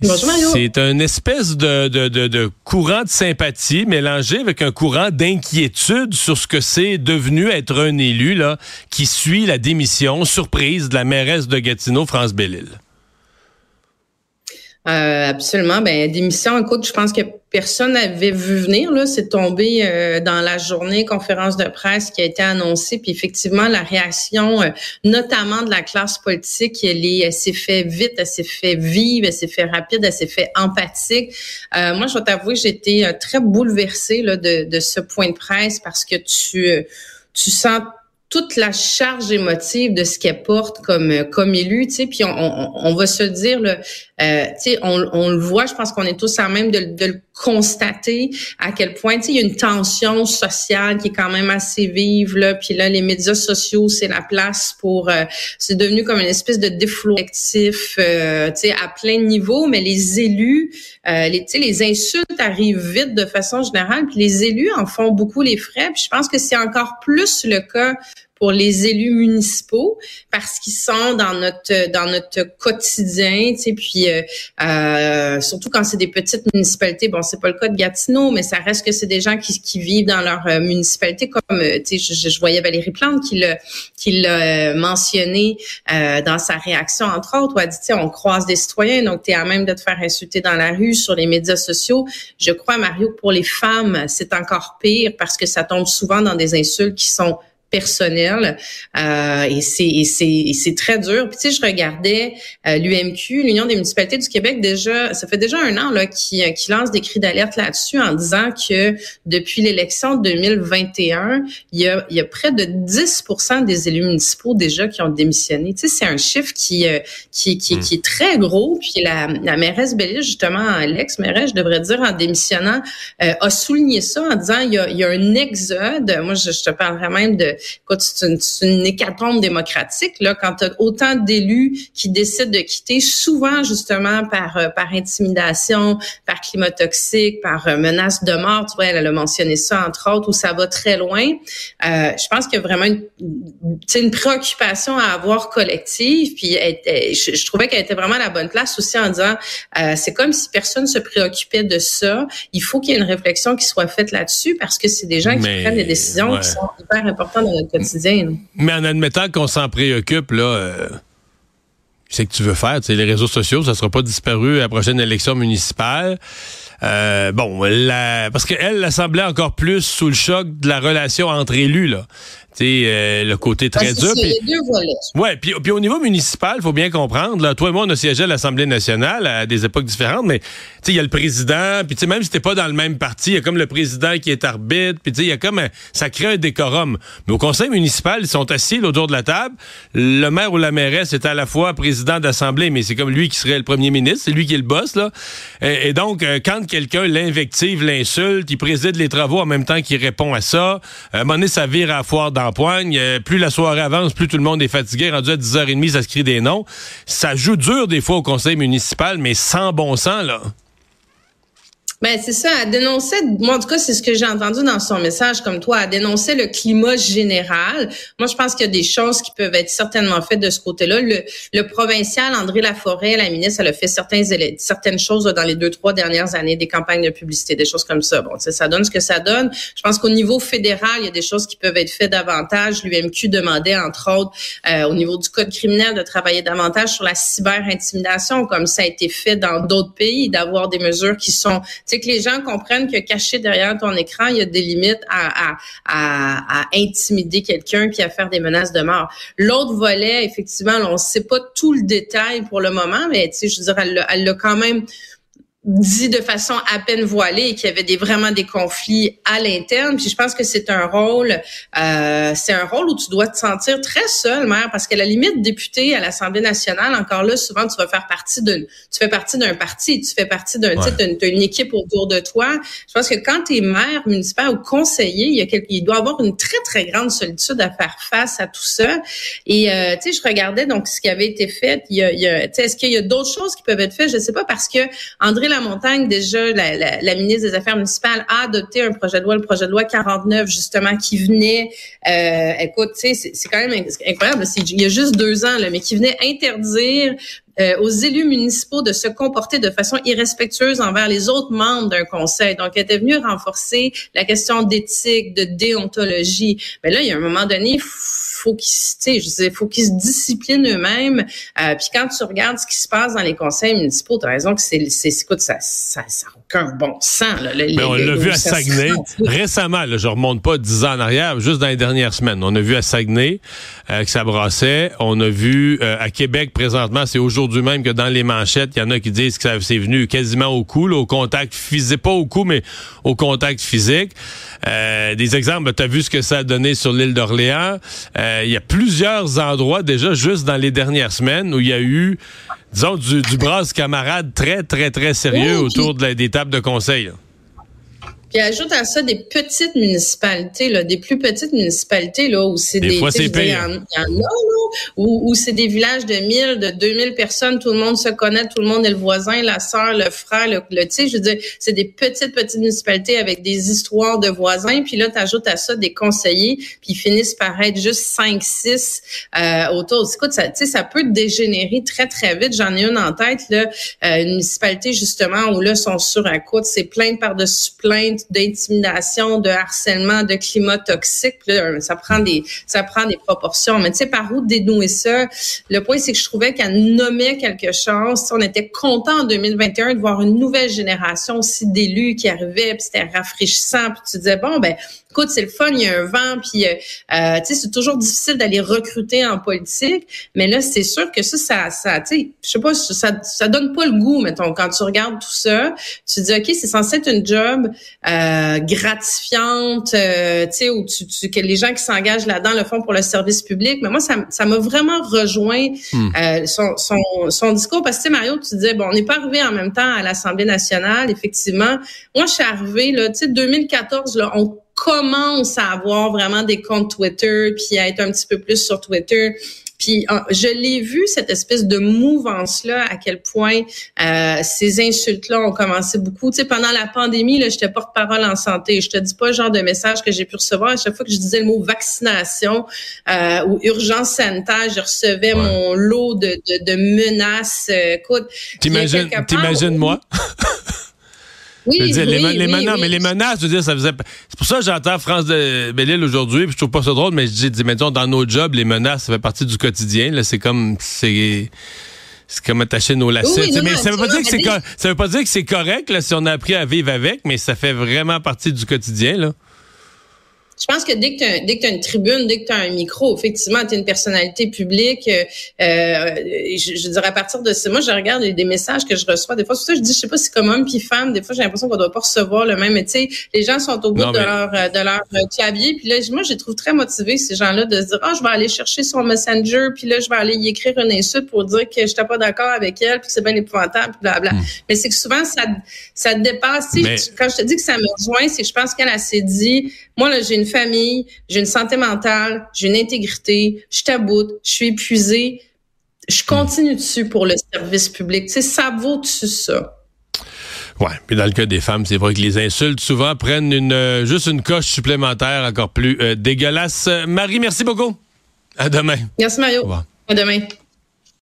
C'est une espèce de, courant de sympathie mélangé avec un courant d'inquiétude sur ce que c'est devenu être un élu là, qui suit la démission surprise de la mairesse de Gatineau, France Bellil. Euh, absolument. Ben, démission, écoute, je pense que personne n'avait vu venir. Là, c'est tombé euh, dans la journée conférence de presse qui a été annoncée. Puis effectivement, la réaction, euh, notamment de la classe politique, elle, est, s'est fait vite, elle s'est fait vive, elle s'est fait rapide, elle s'est fait empathique. Euh, moi, je vais t'avouer, j'étais très bouleversée de, de ce point de presse parce que tu tu sens toute la charge émotive de ce qu'elle porte comme comme élu, tu sais, puis on, on, on, va se dire, là, euh, tu sais, on, on, le voit, je pense qu'on est tous à même de, de, le constater à quel point, tu sais, il y a une tension sociale qui est quand même assez vive, là, puis là, les médias sociaux, c'est la place pour, euh, c'est devenu comme une espèce de collectif, euh, tu sais, à plein de niveaux, mais les élus, euh, les, tu sais, les insultes arrivent vite de façon générale, puis les élus en font beaucoup les frais, puis je pense que c'est encore plus le cas pour les élus municipaux parce qu'ils sont dans notre dans notre quotidien, tu sais, puis euh, euh, surtout quand c'est des petites municipalités. Bon, c'est pas le cas de Gatineau, mais ça reste que c'est des gens qui, qui vivent dans leur euh, municipalité, comme tu sais, je, je, voyais Valérie Plante qui l'a qui l'a mentionné dans sa réaction entre autres, où elle dit, tu sais, on croise des citoyens, donc tu es à même de te faire insulter dans la rue, sur les médias sociaux. Je crois, Mario, pour les femmes, c'est encore pire parce que ça tombe souvent dans des insultes qui sont personnel euh, et c'est c'est c'est très dur. Puis tu sais, je regardais euh, l'UMQ, l'Union des municipalités du Québec déjà, ça fait déjà un an là qui qui lance des cris d'alerte là-dessus en disant que depuis l'élection de 2021, il y a il y a près de 10% des élus municipaux déjà qui ont démissionné. Tu sais, c'est un chiffre qui euh, qui qui, hmm. qui est très gros. Puis la la mairesse Bellis justement, l'ex-mairesse, je devrais dire en démissionnant, euh, a souligné ça en disant il y a il y a un exode. Moi, je, je te parlerai même de c'est une, une, hécatombe démocratique là quand tu as autant d'élus qui décident de quitter, souvent justement par euh, par intimidation, par climat toxique, par euh, menace de mort. Tu vois, elle, a mentionné ça entre autres où ça va très loin. Euh, je pense qu'il y a vraiment une, une préoccupation à avoir collective. Puis je, trouvais qu'elle était vraiment à la bonne place aussi en disant c'est comme si personne se préoccupait de ça. Il faut qu'il y ait une réflexion qui soit faite là-dessus parce que c'est des gens qui prennent des décisions qui sont hyper importantes quotidien. Mais en admettant qu'on s'en préoccupe, là, euh, c'est que tu veux faire. les réseaux sociaux, ça sera pas disparu à la prochaine élection municipale. Euh, bon, parce qu'elle, elle semblait encore plus sous le choc de la relation entre élus. Là. Euh, le côté très dur. Puis, ouais, puis, puis au niveau municipal, faut bien comprendre. Là, toi et moi, on a siégé à l'Assemblée nationale à des époques différentes, mais il y a le président, puis même si t'es pas dans le même parti, il y a comme le président qui est arbitre, puis il y a comme ça crée un décorum. Mais au conseil municipal, ils sont assis autour de la table. Le maire ou la mairesse est à la fois président d'assemblée, mais c'est comme lui qui serait le premier ministre, c'est lui qui est le boss là. Et, donc, euh, quand quelqu'un l'invective, l'insulte, il préside les travaux en même temps qu'il répond à ça. À un moment donné, ça vire à foire dans Euh, plus la soirée avance, plus tout le monde est fatigué. Rendu à 10h30, ça se crie des noms. Ça joue dur des fois au conseil municipal, mais sans bon sens, là. Ben c'est ça, à dénoncer, moi en tout cas c'est ce que j'ai entendu dans son message comme toi, à dénoncer le climat général. Moi je pense qu'il y a des choses qui peuvent être certainement faites de ce côté-là. Le, le provincial André Laforêt, la ministre, elle a fait certains, certaines choses dans les deux trois dernières années, des campagnes de publicité, des choses comme ça. Bon, ça donne ce que ça donne. Je pense qu'au niveau fédéral, il y a des choses qui peuvent être faites davantage. L'UMQ demandait entre autres euh, au niveau du code criminel de travailler davantage sur la cyber-intimidation, comme ça a été fait dans d'autres pays, d'avoir des mesures qui sont c'est que les gens comprennent que caché derrière ton écran, il y a des limites à, à, à, intimider quelqu'un puis à faire des menaces de mort. L'autre volet, effectivement, on ne sait pas tout le détail pour le moment, mais tu sais, je veux dire, elle l'a quand même dit de façon à peine voilée qu'il y avait des, vraiment des conflits à l'interne. Puis je pense que c'est un rôle, euh, c'est un rôle où tu dois te sentir très seul, maire, parce qu'à la limite, député à l'Assemblée nationale, encore là, souvent tu vas faire partie d'une, tu fais partie d'un parti, tu fais partie d'un, ouais. d'une équipe autour de toi. Je pense que quand tu es maire municipal ou conseiller, il y a quelque, il doit avoir une très très grande solitude à faire face à tout ça. Et euh, tu sais, je regardais donc ce qui avait été fait. Il y a, il y a est-ce qu'il y a d'autres choses qui peuvent être faites? Je sais pas parce que André Montagne, déjà, la, ministre des Affaires municipales a adopté un projet de loi, le projet de loi 49, justement, qui venait, euh, écoute, c'est quand même incroyable, il y a juste deux ans, mais qui venait interdire euh, aux élus municipaux de se comporter de façon irrespectueuse envers les autres membres d'un conseil. Donc, elle était venue renforcer la question d'éthique, de déontologie. Mais là, il y a un moment donné, faut qu'ils, je sais, faut qu'ils se disciplinent eux-mêmes. Euh, puis quand tu regardes ce qui se passe dans les conseils municipaux, tu as raison que c'est, c'est, écoute, ça, ça, ça aucun bon sens. Là, Mais on l'a vu à Saguenay récemment. Là, je remonte pas dix ans en arrière, juste dans les dernières semaines. On a vu à Saguenay euh, que ça brassait. On a vu euh, à Québec présentement, c'est aujourd'hui même que dans les manchettes, il y en a qui disent que ça c'est venu quasiment au cou, au contact physique, pas au cou, mais au contact physique. Des exemples, tu as vu ce que ça a donné sur l'île d'Orléans. Euh, il y a plusieurs endroits déjà, juste dans les dernières semaines, où il y a eu disons, du, du brasse camarade très, très, très sérieux autour de la, des tables de conseil. Puis ajoute à ça des petites municipalités, là, des plus petites municipalités là où c'est des, des fois c'est Il y en, a là, où, où c'est des villages de 1000, de 2000 personnes, tout le monde se connaît, tout le monde est le voisin, la sœur, le frère, le, le tu sais, je veux dire, c'est des petites petites municipalités avec des histoires de voisins. Puis là, tu ajoutes à ça des conseillers, puis ils finissent par être juste 5 6 euh, autour. Écoute, ça, tu sais, ça peut dégénérer très très vite. J'en ai une en tête là, euh, une municipalité justement où là sont sur un coup, c'est plainte par-dessus plainte d'intimidation, de harcèlement, de climat toxique. Là, ça prend des ça prend des proportions. Mais tu sais, par où dénouer ça? Le point, c'est que je trouvais qu'elle nommait quelque chose. On était content en 2021 de voir une nouvelle génération aussi d'élus qui arrivaient, puis c'était rafraîchissant. Puis tu disais, bon, ben écoute, c'est le fun, il y a un vent, puis euh, euh, tu sais, c'est toujours difficile d'aller recruter en politique, mais là, c'est sûr que ça, ça, ça tu sais, je sais pas, ça, ça donne pas le goût, mettons, quand tu regardes tout ça, tu te dis, ok, c'est censé être une job euh, gratifiante, euh, tu sais, où tu, tu, que les gens qui s'engagent là-dedans le font pour le service public, mais moi, ça, ça m'a vraiment rejoint hmm. euh, son, son, son discours, parce que tu sais, Mario, tu disais, bon, on n'est pas arrivé en même temps à l'Assemblée nationale, effectivement. Moi, je suis arrivée, là, tu sais, 2014, là, on commence à avoir vraiment des comptes Twitter, puis à être un petit peu plus sur Twitter. Puis je l'ai vu cette espèce de mouvance là, à quel point euh, ces insultes là ont commencé beaucoup. Tu sais, pendant la pandémie, là, j'étais porte-parole en santé. Je te dis pas le genre de message que j'ai pu recevoir à chaque fois que je disais le mot vaccination euh, ou urgence sanitaire, je recevais mon lot de, de, de menaces. Écoute, t'imagines, t'imagines moi. Oui, dire, oui, les, menaces, mais les menaces, je veux dire, ça faisait. C'est pour ça que j'entends France de Belle-Île aujourd'hui, puis je trouve pas ça drôle, mais je dis, mettons, dans nos jobs, les menaces, ça fait partie du quotidien. Là, c'est comme, c'est. C'est comme attacher nos lacets. Oui, non, mais non, ça veut pas dire que c'est ça veut pas dire que c'est correct là, si on a appris à vivre avec, mais ça fait vraiment partie du quotidien là. Je pense que dès que tu dès que as une tribune, dès que tu as un micro, effectivement, tu es une personnalité publique. Euh, euh, je, je dirais à partir de ça, moi, je regarde des messages que je reçois. Des fois, c'est ça je dis, je sais pas si comme homme puis femme, des fois, j'ai l'impression qu'on doit pas recevoir le même. Mais tu sais, les gens sont au bout Non, de mais- leur euh, de leur euh, clavier. Puis là, moi, je les trouve très motivés, ces gens-là, de se dire, ah, je vais aller chercher son messenger, puis là, je vais aller y écrire une insulte pour dire que je n'étais pas d'accord avec elle, puis que c'est bien épouvantable, puis blabla. Mais c'est que souvent, ça, ça dépasse. Mais- Quand je te dis que ça me rejoint, c'est que je pense qu'elle elle s'est dit, moi, là, j'ai une famille, j'ai une santé mentale, j'ai une intégrité, je taboute, je suis épuisée, je continue dessus pour le service public. Tu sais, ça vaut-tu ça? Ouais. Puis dans le cas des femmes, c'est vrai que les insultes souvent prennent une euh, juste une coche supplémentaire encore plus euh, dégueulasse. Euh, Marie, merci beaucoup. À demain. Merci, Mario. Au revoir. À demain.